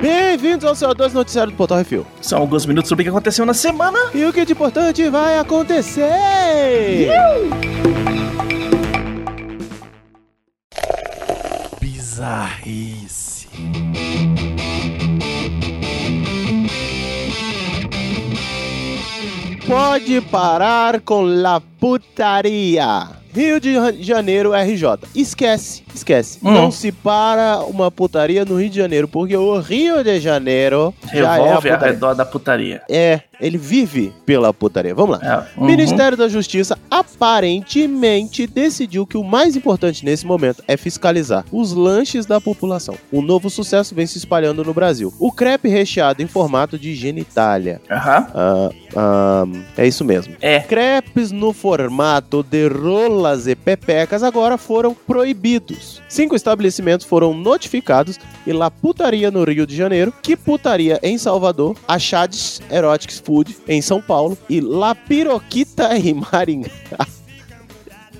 Bem-vindos ao CO2 Noticiário do Portal Refil. São alguns minutos sobre o que aconteceu na semana. E o que de importante vai acontecer? Bizarrice. Pode parar com la putaria. Rio de Janeiro RJ. Esquece, esquece. Hum. Não se para uma putaria no Rio de Janeiro, porque o Rio de Janeiro já é a Revolve ao redor da putaria. É, ele vive pela putaria. Vamos lá. É, uhum. Ministério da Justiça aparentemente decidiu que o mais importante nesse momento é fiscalizar os lanches da população. Um novo sucesso vem se espalhando no Brasil. O crepe recheado em formato de genitália. Aham. Ah, ah, é isso mesmo. É. Crepes no formato de rolas e pepecas agora foram proibidos. Cinco estabelecimentos foram notificados e lá putaria no Rio de Janeiro, que putaria em Salvador, Achades Erotics Food em São Paulo e La Piroquita em Maringá.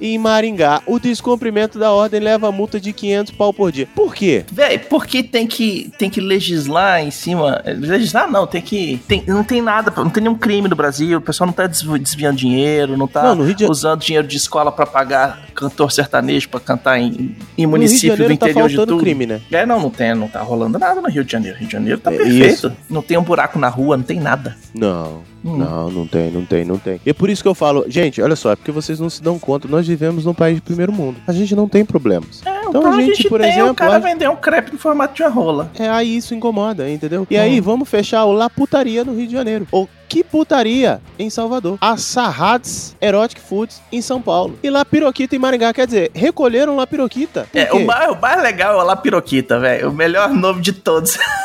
Em Maringá, o descumprimento da ordem leva multa de 500 pau por dia. Por quê? Véi, por que tem que, tem que legislar em cima? Legislar não, tem que. Tem, não tem nada, não tem nenhum crime no Brasil, o pessoal não tá desvi- desviando dinheiro, não tá Não, de- usando dinheiro de escola pra pagar cantor sertanejo pra cantar em, em de município do tá interior de faltando tudo. crime, né? É, não, não tem, não tá rolando nada no Rio de Janeiro. Rio de Janeiro tá É perfeito. Não tem um buraco na rua, não tem nada. Não. Hum. Não, não tem, não tem, não tem. E é por isso que eu falo, gente, olha só, é porque vocês não se dão conta, nós vivemos num país de primeiro mundo. A gente não tem problemas. É, Então, então a gente, por tem exemplo, o cara a- vender um crepe no formato de uma rola. É aí isso incomoda, entendeu? E Hum. aí, vamos fechar o La Putaria no Rio de Janeiro. Ou Que Putaria em Salvador. A Sarrads Erotic Foods em São Paulo. E La Piroquita em Maringá. Quer dizer, recolheram La Piroquita. É, o mais, o mais legal é o La Piroquita, velho. O melhor nome de todos.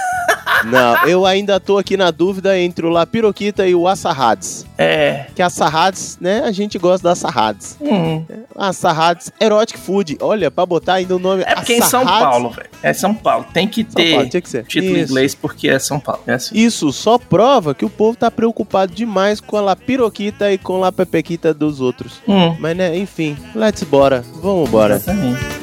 Não, eu ainda tô aqui na dúvida entre o La Piroquita e o Assarrads. É. Que a Sarrads, né? A gente gosta da Sarrads. Hum. A Sarrads Erotic Food. Olha, pra botar ainda o nome É porque é em São Assarrads- Paulo, velho. É São Paulo. Tem que ter Paulo, tinha que ser. título em Isso. inglês porque é São Paulo. É assim. Isso só prova que o povo tá preocupado demais com a La Piroquita e com a La Pepequita dos outros. Hum. Mas né, enfim, let's bora. Vamos embora. Exatamente.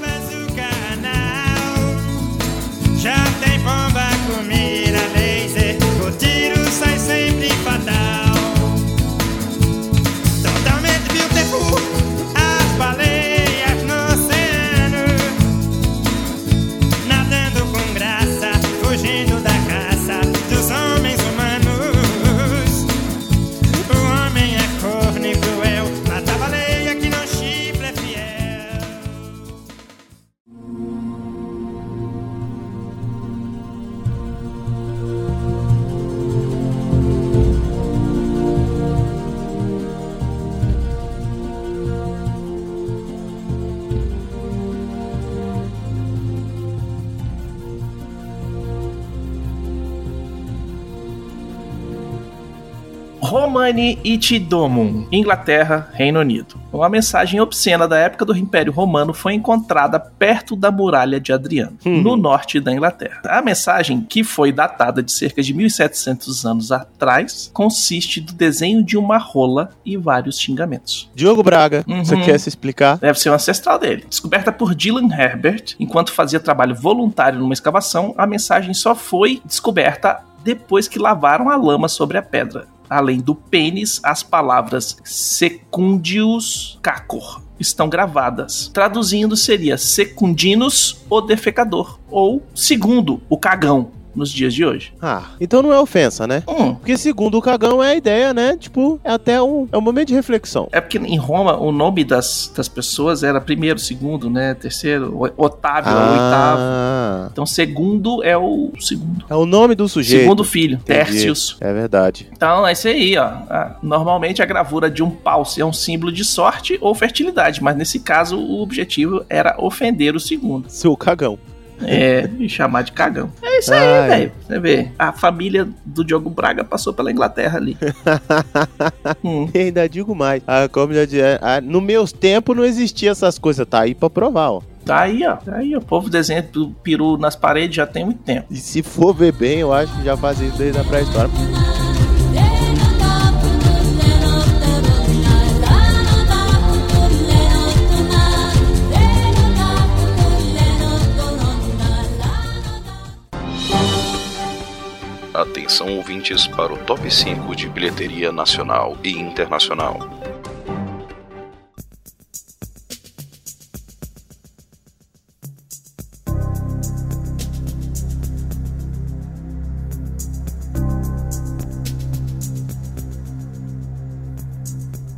Romani Itidomum, Inglaterra, Reino Unido. Uma mensagem obscena da época do Império Romano foi encontrada perto da muralha de Adriano, Hum. no norte da Inglaterra. A mensagem, que foi datada de cerca de 1700 anos atrás, consiste do desenho de uma rola e vários xingamentos. Diogo Braga, Uhum. você quer se explicar? Deve ser um ancestral dele. Descoberta por Dylan Herbert, enquanto fazia trabalho voluntário numa escavação, a mensagem só foi descoberta depois que lavaram a lama sobre a pedra. Além do pênis, as palavras secundius cacor estão gravadas. Traduzindo, seria secundinus, o defecador, ou segundo, o cagão, nos dias de hoje. Ah, então não é ofensa, né? Hum, Porque segundo o cagão é a ideia, né? Tipo, é até um, é um momento de reflexão. É porque em Roma o nome das, das pessoas era primeiro, segundo, né? Terceiro, Otávio é o oitavo. Ah, Então, segundo é o segundo. é o nome do sujeito. Segundo filho, Entendi. É verdade. Então, é isso aí, ó. Ah, Normalmente a gravura de um pau é um símbolo de sorte ou fertilidade, mas nesse caso o objetivo era ofender o segundo. Seu cagão. É, e chamar de cagão. É isso aí, velho. Você vê, a família do Diogo Braga passou pela Inglaterra ali. Hum. E ainda digo mais. Ah, como já dizia, ah, no meus tempos não existia essas coisas. Tá aí pra provar, ó. Tá aí, ó. Tá aí, o povo desenha do peru nas paredes já tem muito tempo. E se for ver bem, eu acho que já fazia isso desde a pré-história. Atenção ouvintes para o top 5 de bilheteria nacional e internacional.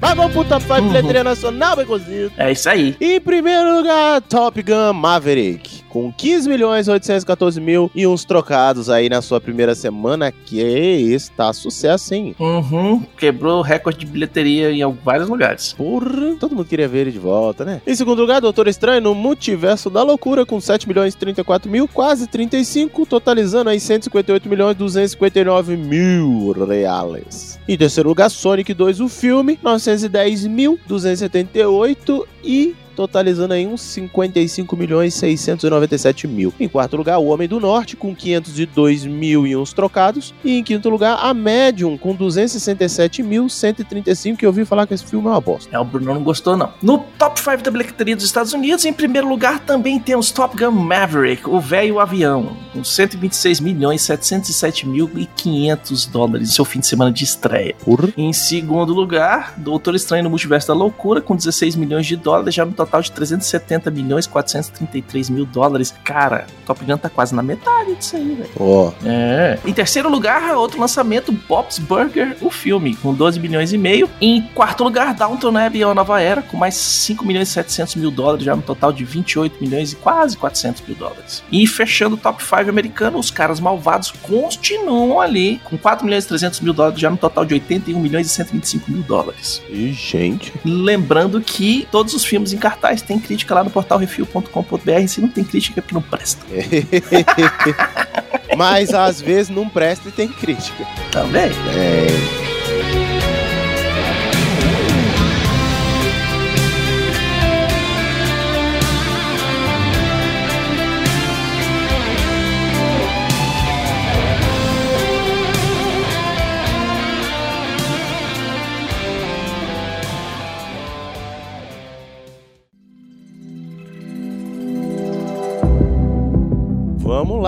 Mas vamos pro top 5 bilheteria nacional, Becozito. É isso aí. Em primeiro lugar, Top Gun Maverick. Com 15 milhões 814 mil e uns trocados aí na sua primeira semana, que está sucesso, hein? Uhum. Quebrou o recorde de bilheteria em vários lugares. Porra, todo mundo queria ver ele de volta, né? Em segundo lugar, Doutor Estranho no Multiverso da Loucura, com 7 milhões 34 mil, quase 35, totalizando aí 158 milhões 259 mil reais. Em terceiro lugar, Sonic 2, o filme, 910 mil 278 e totalizando aí uns 55 milhões 697 mil. Em quarto lugar, O Homem do Norte, com 502 mil e uns trocados. E em quinto lugar, A Medium, com 267 mil 135, que eu ouvi falar que esse filme é uma bosta. É, o Bruno não gostou, não. No top 5 da bilheteria dos Estados Unidos, em primeiro lugar, também temos Top Gun Maverick, o velho avião, com 126 milhões 707 mil e 500 dólares, seu fim de semana de estreia. Porra. Em segundo lugar, Doutor Estranho no Multiverso da Loucura, com 16 milhões de dólares, já no total de 370 milhões 433 mil dólares. Cara, Top Gun tá quase na metade disso aí, velho. Ó, É. Em terceiro lugar, outro lançamento, Bob's Burger, o filme, com 12 milhões e meio. Em quarto lugar, Downton Abbey, a nova era, com mais 5 milhões e 700 mil dólares, já no total de 28 milhões e quase 400 mil dólares. E fechando o top 5 americano, os caras malvados continuam ali, com 4 milhões e 300 mil dólares, já no total de 81 milhões e 125 mil dólares. e gente. Lembrando que todos os filmes em cartaz têm crítica lá no portal refil.com.br. Se não tem crítica, é porque não presta. Mas às vezes não presta e tem crítica. Também. É.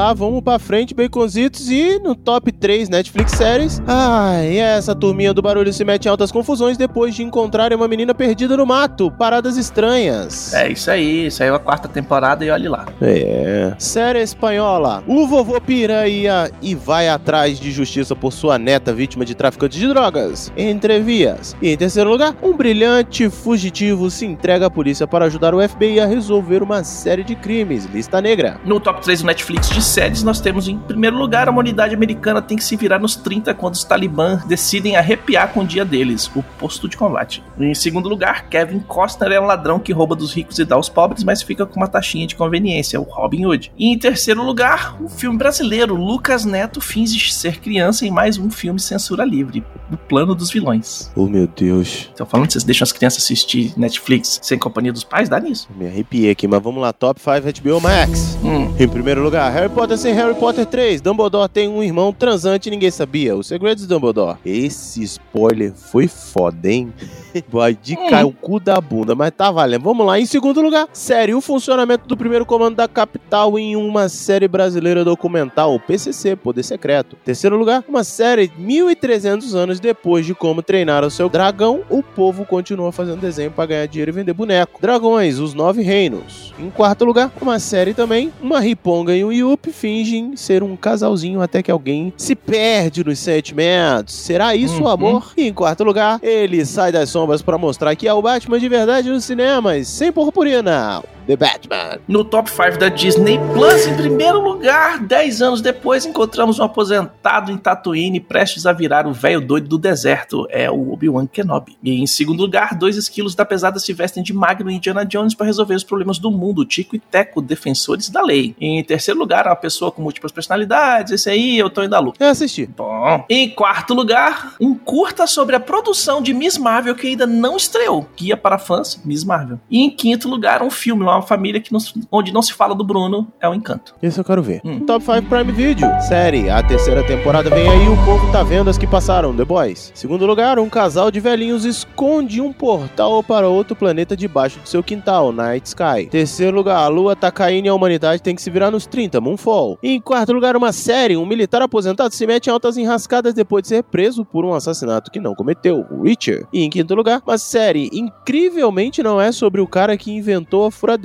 lá, vamos pra frente, baconzitos. E no top 3 Netflix séries. Ai, essa turminha do barulho se mete em altas confusões depois de encontrarem uma menina perdida no mato. Paradas estranhas. É isso aí. Saiu a quarta temporada e olhe lá. É. Série espanhola. O vovô piranha e vai atrás de justiça por sua neta vítima de traficante de drogas. Entrevias. E em terceiro lugar, um brilhante fugitivo se entrega à polícia para ajudar o FBI a resolver uma série de crimes. Lista negra. No top 3 do Netflix de séries, nós temos em primeiro lugar a humanidade americana tem que se virar nos 30 quando os talibã decidem arrepiar com o dia deles, o posto de combate. Em segundo lugar, Kevin Costner é um ladrão que rouba dos ricos e dá aos pobres, mas fica com uma taxinha de conveniência, o Robin Hood. E em terceiro lugar, um filme brasileiro, Lucas Neto finge ser criança em mais um filme censura livre, O Plano dos Vilões. Oh, meu Deus. Estão falando que vocês deixam as crianças assistir Netflix sem companhia dos pais? Dá nisso. Me arrepiei aqui, mas vamos lá. Top 5 HBO Max. Hum. Em primeiro lugar, Harry Potter sem Harry Potter 3. Dumbledore tem um irmão transante e ninguém sabia. Os segredos de Dumbledore. Esse spoiler foi foda, hein? Vai de Hum. cair o cu da bunda, mas tá valendo. Vamos lá. Em segundo lugar, série O funcionamento do primeiro comando da capital em uma série brasileira documental, o PCC, Poder Secreto. Terceiro lugar, uma série 1.300 anos depois de como treinar o seu dragão, o povo continua fazendo desenho para ganhar dinheiro e vender boneco. Dragões, os nove reinos. Em quarto lugar, uma série também, uma Riponga e um Yuppie fingem ser um casalzinho até que alguém se perde nos sentimentos. Será isso o Uhum. amor? E em quarto lugar, ele sai das sombras para mostrar que é o Batman de verdade nos cinemas, sem purpurina. The Batman. No top 5 da Disney Plus, em primeiro lugar, 10 anos depois, encontramos um aposentado em Tatooine prestes a virar o velho doido do deserto. É o Obi-Wan Kenobi. E em segundo lugar, dois esquilos da pesada se vestem de Magno e Indiana Jones para resolver os problemas do mundo. Tico e Teco, defensores da lei. E em terceiro lugar, uma pessoa com múltiplas personalidades. Esse aí, eu tô indo à luta. Eu assisti. Bom. Em quarto lugar, um curta sobre a produção de Miss Marvel que ainda não estreou. Guia para fãs, Miss Marvel. E em quinto lugar, um filme, uma uma família que não onde não se fala do Bruno é o encanto. Esse eu quero ver. Hum. Top 5 Prime Video. Série, a terceira temporada vem aí, o povo tá vendo as que passaram, The Boys. Segundo lugar, um casal de velhinhos esconde um portal para outro planeta debaixo do seu quintal, Night Sky. Terceiro lugar, a lua tá caindo e a humanidade tem que se virar nos 30, Moonfall. Em quarto lugar, uma série, um militar aposentado se mete em altas enrascadas depois de ser preso por um assassinato que não cometeu, Richard. E em quinto lugar, uma série, incrivelmente não é sobre o cara que inventou a furadeira,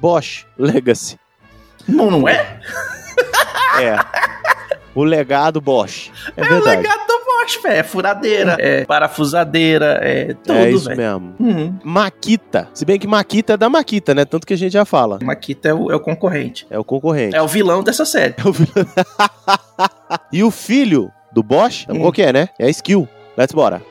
Bosch Legacy. Não, não é? É. O legado Bosch. É É o verdade. legado do Bosch, velho. É furadeira, é parafusadeira, é tudo, é isso velho. mesmo. Uhum. Maquita. Se bem que Maquita é da Maquita, né? Tanto que a gente já fala. Makita é o, é o concorrente. É o concorrente. É o vilão dessa série. É o vilão. e o filho do Bosch, Hum. qual que é, né? É a Skill. Let's bora.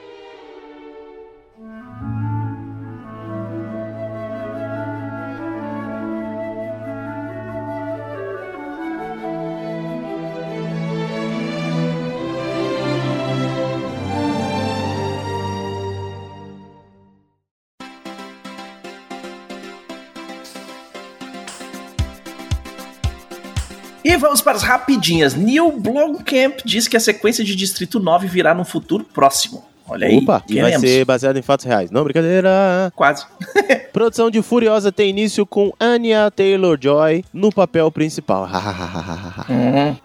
E vamos para as rapidinhas. Neil Blomkamp diz que a sequência de Distrito 9 virá no futuro próximo. Olha aí, Opa, e vai ser baseado em fatos reais. Não, brincadeira. Quase. Produção de Furiosa tem início com Anya Taylor-Joy no papel principal. Uhum.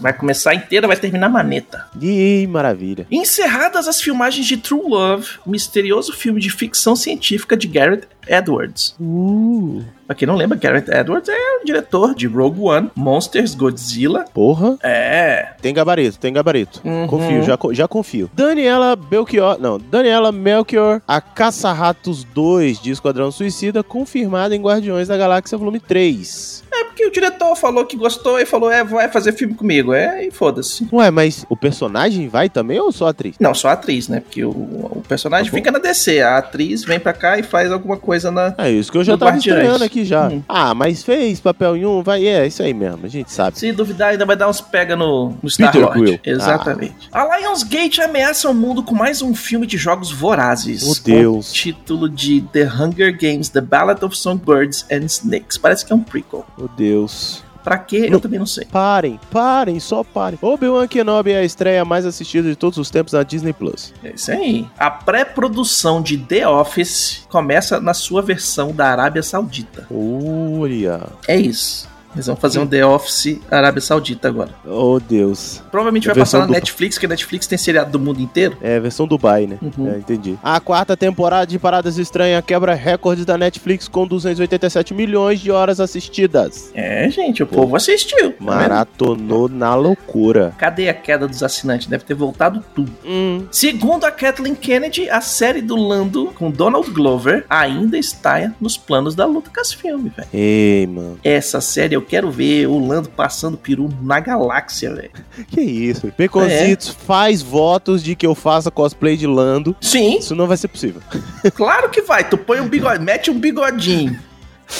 Vai começar inteira, vai terminar maneta. Ih, maravilha. Encerradas as filmagens de True Love, misterioso filme de ficção científica de Garrett Edwards. Uh, Pra quem não lembra, Garrett Edwards é o diretor de Rogue One, Monsters, Godzilla. porra. É. Tem gabarito, tem gabarito. Uhum. Confio, já, já confio. Daniela Belchior, não, Daniela Melchior, a Caça-Ratos 2 de Esquadrão Suicida, confirmada em Guardiões da Galáxia Volume 3. É porque o diretor falou que gostou e falou, é, vai fazer filme comigo. É, e foda-se. Ué, mas o personagem vai também ou só a atriz? Não, só a atriz, né? Porque o, o personagem Tá fica na DC. A atriz vem pra cá e faz alguma coisa na. É isso que eu já tava estreando aqui já. Hum. Ah, mas fez papel em um, vai, é, isso aí mesmo, a gente sabe. Se duvidar, ainda vai dar uns pega no, no Star Lord. Quill. Exatamente. A Lionsgate ameaça o mundo com mais um filme de jogos vorazes. Oh, Deus. O título de The Hunger Games: The Ballad of Songbirds and Snakes. Parece que é um prequel. Meu Deus. Pra quê? Não. Eu também não sei. Parem, parem, só parem. Obi-Wan Kenobi é a estreia mais assistida de todos os tempos na Disney Plus. É isso aí. A pré-produção de The Office começa na sua versão da Arábia Saudita. Olha. É isso. Eles vão fazer um The Office Arábia Saudita agora. Oh, Deus. Provavelmente vai passar na dupla. Netflix, que a Netflix tem seriado do mundo inteiro. É, versão Dubai, né? Uhum. É, entendi. A quarta temporada de Paradas Estranhas quebra recordes da Netflix com 287 milhões de horas assistidas. É, gente, o povo assistiu. tá? Maratonou na loucura. Cadê a queda dos assinantes? Deve ter voltado tudo. Hum, Segundo a Kathleen Kennedy, a série do Lando com Donald Glover ainda está nos planos da Lucasfilm, velho. ei, mano. Essa série eu quero ver o Lando passando peru na galáxia, velho. Que isso? Baconzitos faz votos de que eu faça cosplay de Lando. Sim, Isso não vai ser possível. claro que vai. Tu põe um bigode, mete um bigodinho.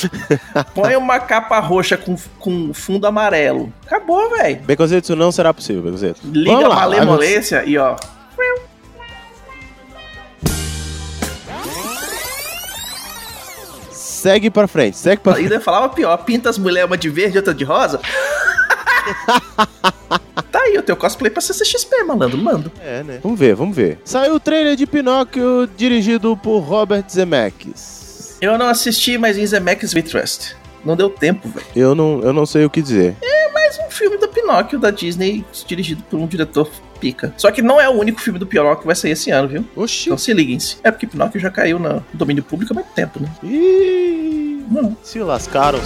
Põe uma capa roxa com, com fundo amarelo. Acabou, velho. Isso não será possível, Baconzitos. Liga a malemolência e ó. Segue pra frente, segue pra frente. Ainda falava pior, pinta as mulheres uma de verde e outra de rosa. tá aí o teu cosplay pra CCXP, malandro, mando. É, né? Vamos ver, vamos ver. Saiu o trailer de Pinóquio dirigido por Robert Zemeckis. Eu não assisti, mas em Zemeckis We Trust. Não deu tempo, velho. Eu não, eu não sei o que dizer. Mais um filme do Pinóquio da Disney, dirigido por um diretor pica. Só que não é o único filme do Pinóquio que vai sair esse ano, viu? Oxi. Então se liguem-se. É porque Pinóquio já caiu no domínio público há muito tempo, né? Ih, Não. se lascaram.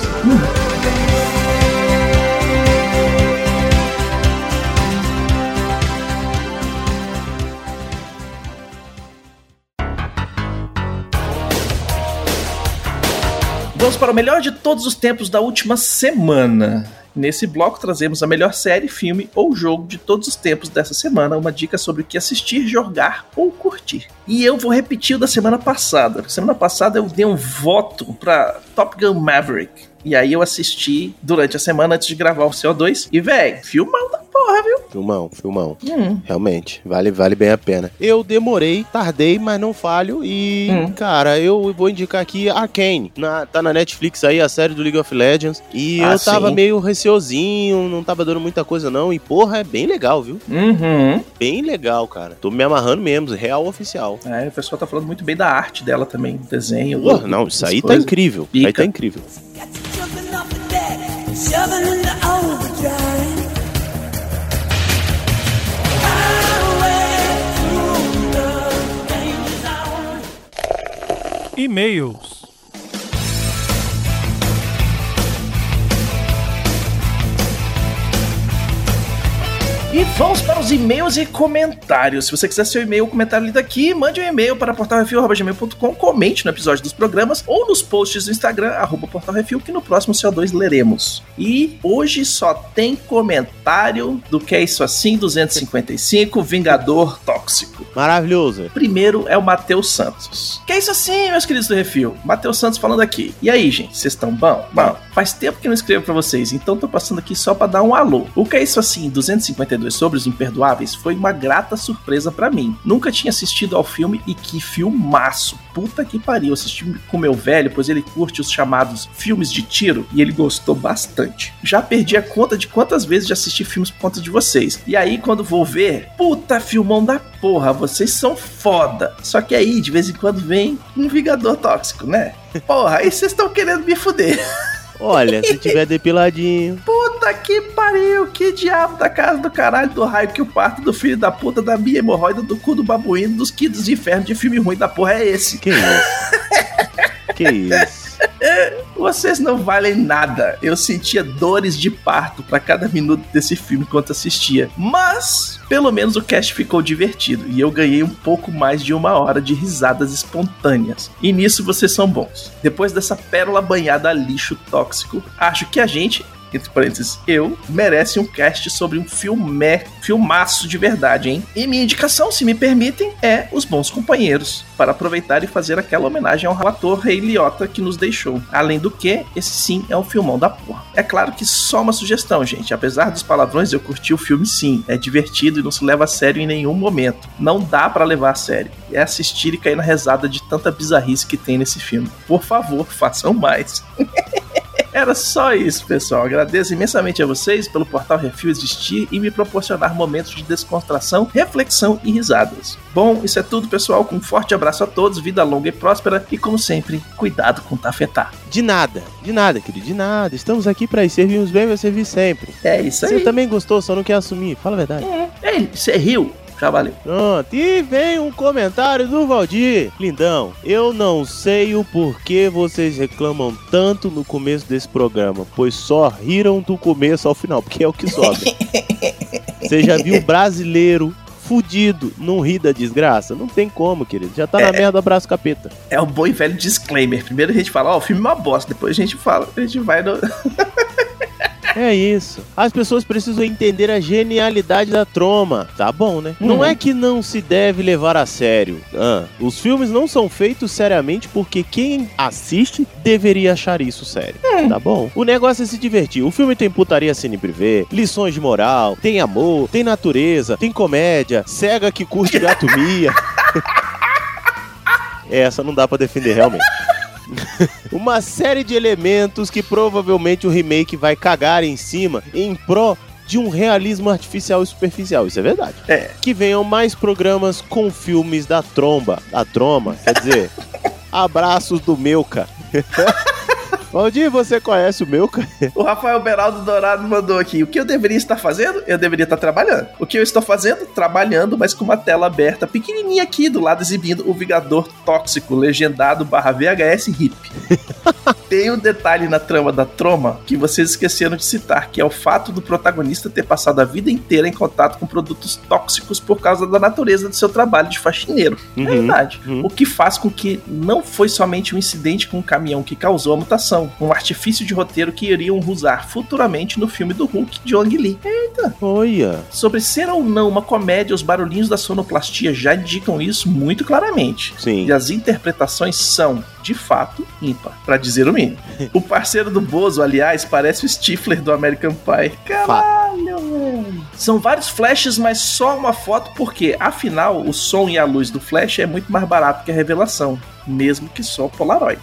Vamos para o melhor de todos os tempos da última semana. Nesse bloco trazemos a melhor série, filme ou jogo de todos os tempos dessa semana, uma dica sobre o que assistir, jogar ou curtir. E eu vou repetir o da semana passada. Semana passada eu dei um voto para Top Gun Maverick. E aí eu assisti durante a semana antes de gravar o CO2. E, velho, filmão? Filmão, filmão. Hum. Realmente, vale, vale bem a pena. Eu demorei, tardei, mas não falho. E, Hum. cara, eu vou indicar aqui Arcane. Na, tá na Netflix aí, a série do League of Legends. E Ah, eu tava sim. meio receosinho, não tava dando muita coisa não. E, porra, é bem legal, viu? Uhum. Bem legal, cara. Tô me amarrando mesmo, real oficial. É, o pessoal tá falando muito bem da arte dela também, do desenho. Porra, do- não, isso aí tá coisas. incrível. Isso aí Pica. tá incrível. Got you jumping off the deck, shoving into overdrive. E-mails. E vamos para os e-mails e comentários. Se você quiser seu e-mail ou comentário lido aqui, mande um e-mail para portalrefil.gmail.com, comente no episódio dos programas ou nos posts do Instagram, arroba portalrefil, que no próximo CO2 leremos. E hoje só tem comentário do que é isso assim, 255, Vingador Tóxico. Maravilhoso. Primeiro é o Matheus Santos. Que é isso assim, meus queridos do Refil? Matheus Santos falando aqui. E aí, gente, vocês estão bom? Bom, faz tempo que não escrevo pra vocês, então tô passando aqui só pra dar um alô. O que é isso assim, 252 sobre os imperdoáveis foi uma grata surpresa pra mim. Nunca tinha assistido ao filme e que filmaço. Puta que pariu, assisti com meu velho, pois ele curte os chamados filmes de tiro e ele gostou bastante. Já perdi a conta de quantas vezes já assisti filmes por conta de vocês. E aí, quando vou ver, puta filmão da porra, vocês são foda. Só que aí, de vez em quando, vem um Vingador Tóxico, né? Porra, aí vocês estão querendo me fuder. Olha, se tiver depiladinho. Puta que pariu, que diabo da casa do caralho do raio que o parto do filho da puta da minha hemorroida do cu do babuíno dos quidos de inferno de filme ruim da porra é esse. Que isso? que isso? Vocês não valem nada. Eu sentia dores de parto pra cada minuto desse filme enquanto assistia. Mas, pelo menos o cast ficou divertido e eu ganhei um pouco mais de uma hora de risadas espontâneas. E nisso vocês são bons. Depois dessa pérola banhada a lixo tóxico, acho que a gente, entre parênteses, eu, merece um cast sobre um filme, filmaço de verdade, hein? E minha indicação, se me permitem, é Os Bons Companheiros, para aproveitar e fazer aquela homenagem ao ator Rei Liotta que nos deixou. Além do que, esse sim é um filmão da porra. É claro que só uma sugestão, gente. Apesar dos palavrões, eu curti o filme sim. É divertido e não se leva a sério em nenhum momento. Não dá pra levar a sério. É assistir e cair na rezada de tanta bizarrice que tem nesse filme. Por favor, façam mais. Era só isso, pessoal. Agradeço imensamente a vocês pelo portal Refil existir e me proporcionar momentos de descontração, reflexão e risadas. Bom, isso é tudo, pessoal. Com um forte abraço a todos, vida longa e próspera e, como sempre, cuidado com tafetá. De nada, de nada, querido, de nada. Estamos aqui pra servirmos bem, vai servir sempre. É isso Você aí. também gostou, só não quer assumir. Fala a verdade. Ei, você riu? Já valeu. Pronto, e vem um comentário do Valdir. Lindão, eu não sei o porquê vocês reclamam tanto no começo desse programa, pois só riram do começo ao final, porque é o que sobe. Você já viu brasileiro fudido não rir da desgraça? Não tem como, querido. Já tá na merda, abraço capeta. É o bom e velho disclaimer. Primeiro a gente fala, ó, o filme é uma bosta. Depois a gente fala, a gente vai no. É isso. As pessoas precisam entender a genialidade da troma. Tá bom, né? Não Uhum. é que não se deve levar a sério. Ah, os filmes não são feitos seriamente porque quem assiste deveria achar isso sério. Tá bom? O negócio é se divertir. O filme tem putaria cine privê, lições de moral, tem amor, tem natureza, tem comédia, cega que curte gato mia. Essa não dá pra defender realmente. Uma série de elementos que provavelmente o remake vai cagar em cima em pró de um realismo artificial e superficial. Isso é verdade. É. Que venham mais programas com filmes da tromba. Da troma, quer dizer, abraços do Melka. Valdir, você conhece o Melka? O Rafael Beraldo Dourado mandou aqui. O que eu deveria estar fazendo? Eu deveria estar trabalhando. O que eu estou fazendo? Trabalhando, mas com uma tela aberta pequenininha aqui do lado exibindo o Vingador Tóxico, legendado barra VHS hip. Tem um detalhe na trama da Troma que vocês esqueceram de citar, que é o fato do protagonista ter passado a vida inteira em contato com produtos tóxicos por causa da natureza do seu trabalho de faxineiro. É Uhum, verdade. uhum. O que faz com que não foi somente um incidente com um caminhão que causou a mutação, um artifício de roteiro que iriam usar futuramente no filme do Hulk de Ang Lee. Olha. Sobre ser ou não uma comédia, os barulhinhos da sonoplastia já indicam isso muito claramente. Sim. E as interpretações são, de fato, ímpar, pra dizer o mínimo. o parceiro do Bozo, aliás, parece o Stifler do American Pie. Caralho, velho. São vários flashes, mas só uma foto, porque afinal o som e a luz do flash é muito mais barato que a revelação, mesmo que só Polaroid.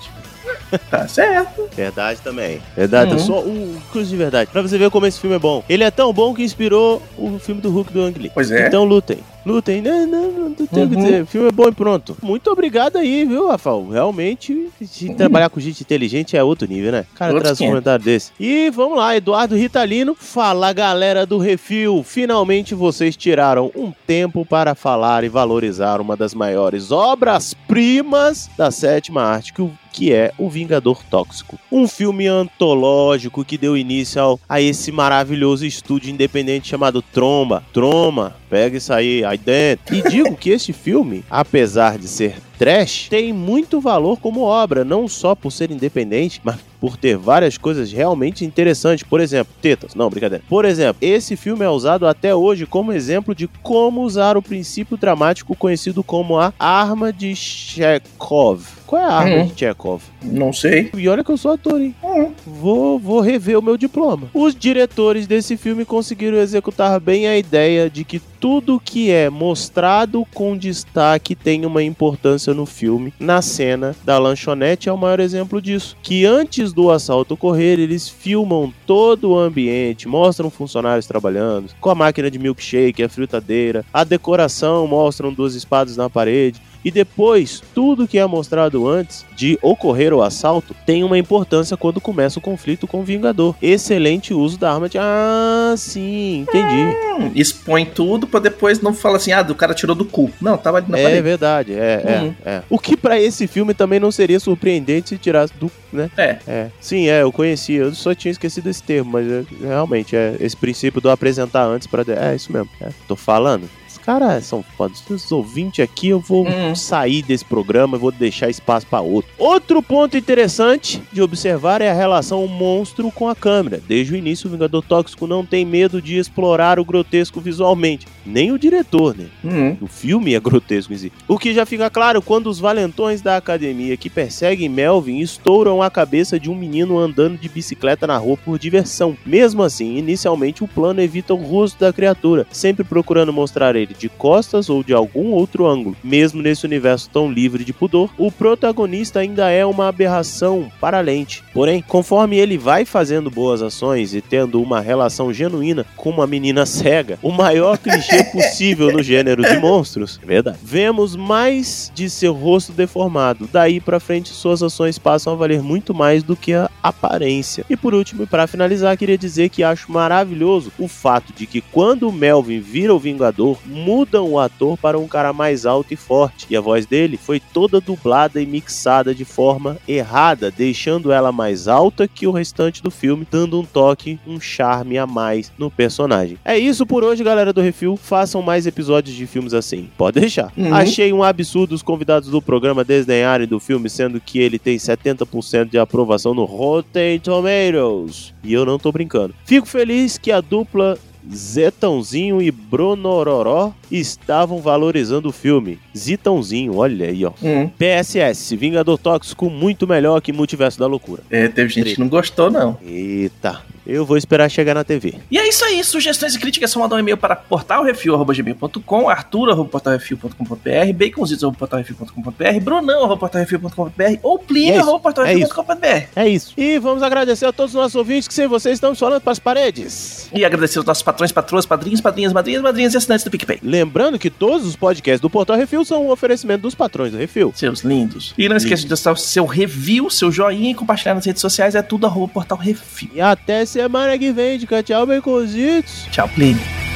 Tá certo. Verdade também. Verdade, Uhum. eu sou um coisa de verdade. Pra você ver como esse filme é bom. Ele é tão bom que inspirou o filme do Hulk do Ang Lee. Pois é. Então lutem. Lutem. Não, não, não tenho o que Uhum. dizer. O filme é bom e pronto. Muito obrigado aí, viu, Rafael? Realmente, se trabalhar com gente inteligente é outro nível, né? Cara Outros traz um 500. comentário desse. E vamos lá, Eduardo Ritalino. Fala, galera do Refil. Finalmente vocês tiraram um tempo para falar e valorizar uma das maiores obras-primas da sétima arte, que o que é O Vingador Tóxico. Um filme antológico que deu início ao- a esse maravilhoso estúdio independente chamado Tromba. Troma, pega isso aí, aí dentro. E digo que este filme, apesar de ser trash, tem muito valor como obra, não só por ser independente, mas por ter várias coisas realmente interessantes. Por exemplo, tetas. Não, brincadeira. Por exemplo, esse filme é usado até hoje como exemplo de como usar o princípio dramático conhecido como a arma de Chekhov. Qual é a arma Hum. de Chekhov? Não sei. E olha que eu sou ator, hein? Hum. Vou, vou rever o meu diploma. Os diretores desse filme conseguiram executar bem a ideia de que tudo que é mostrado com destaque tem uma importância no filme. Na cena da lanchonete é o maior exemplo disso. Que antes do assalto ocorrer, eles filmam todo o ambiente, mostram funcionários trabalhando, com a máquina de milkshake, a fritadeira, a decoração, mostram duas espadas na parede. E depois, tudo que é mostrado antes de ocorrer o assalto tem uma importância quando começa o conflito com o Vingador. Excelente uso da arma de. Ah, sim, entendi. Hum, expõe tudo pra depois não falar assim, ah, do cara tirou do cu. Não, tava ali na É parede. verdade, é, é, É. O que pra esse filme também não seria surpreendente se tirasse do, né? É. É. Sim, é, eu conhecia, eu só tinha esquecido esse termo, mas é, realmente é esse princípio do apresentar antes para É isso mesmo. É, tô falando. Os caras são foda. Os ouvintes aqui, eu vou Hum. sair desse programa e vou deixar espaço pra outro. Outro ponto interessante de observar é a relação monstro com a câmera. Desde o início, o Vingador Tóxico não tem medo de explorar o grotesco visualmente. Nem o diretor, né? Hum. O filme é grotesco em si. O que já fica claro quando os valentões da academia que perseguem Melvin estouram a cabeça de um menino andando de bicicleta na rua por diversão. Mesmo assim, inicialmente o plano evita o rosto da criatura, sempre procurando mostrar ele de costas ou de algum outro ângulo. Mesmo nesse universo tão livre de pudor, o protagonista ainda é uma aberração para a lente. Porém, conforme ele vai fazendo boas ações e tendo uma relação genuína com uma menina cega, o maior clichê possível no gênero de monstros, é verdade, vemos mais de seu rosto deformado. Daí pra frente, suas ações passam a valer muito mais do que a aparência. E por último, e para finalizar, queria dizer que acho maravilhoso o fato de que quando o Melvin vira o Vingador, mudam o ator para um cara mais alto e forte, e a voz dele foi toda dublada e mixada de forma errada, deixando ela mais alta que o restante do filme, dando um toque, um charme a mais no personagem. É isso por hoje, galera do Refil. Façam mais episódios de filmes assim. Pode deixar. Uhum. Achei um absurdo os convidados do programa desdenharem do filme, sendo que ele tem 70% de aprovação no Rotten Tomatoes. E eu não tô brincando. Fico feliz que a dupla Zetãozinho e Bronororó estavam valorizando o filme. Zitãozinho, olha aí, ó. Hum. PSS, Vingador Tóxico muito melhor que Multiverso da Loucura. É, teve gente que não gostou, não. Eita, eu vou esperar chegar na TV. E é isso aí, sugestões e críticas só mandar um e-mail para portalrefil.gmail.com, arthur.portalrefil.com.br, baconzitos.portalrefil.com.br, brunão.portalrefil.com.br ou É isso, plínio.portalrefil.com.br. É isso. E vamos agradecer a todos os nossos ouvintes que sem vocês estamos falando para as paredes. E agradecer aos nossos patrões, patroas, padrinhos, padrinhas, madrinhas, madrinhas e assinantes do PicPay. Lembrando que todos os podcasts do Portal Refil são um oferecimento dos patrões do Refil. Seus lindos. E não esqueça de deixar o seu review, seu joinha e compartilhar nas redes sociais. É tudo arroba portal refil. E até semana que vem, de tchau, baconzitos. Tchau, Plínio.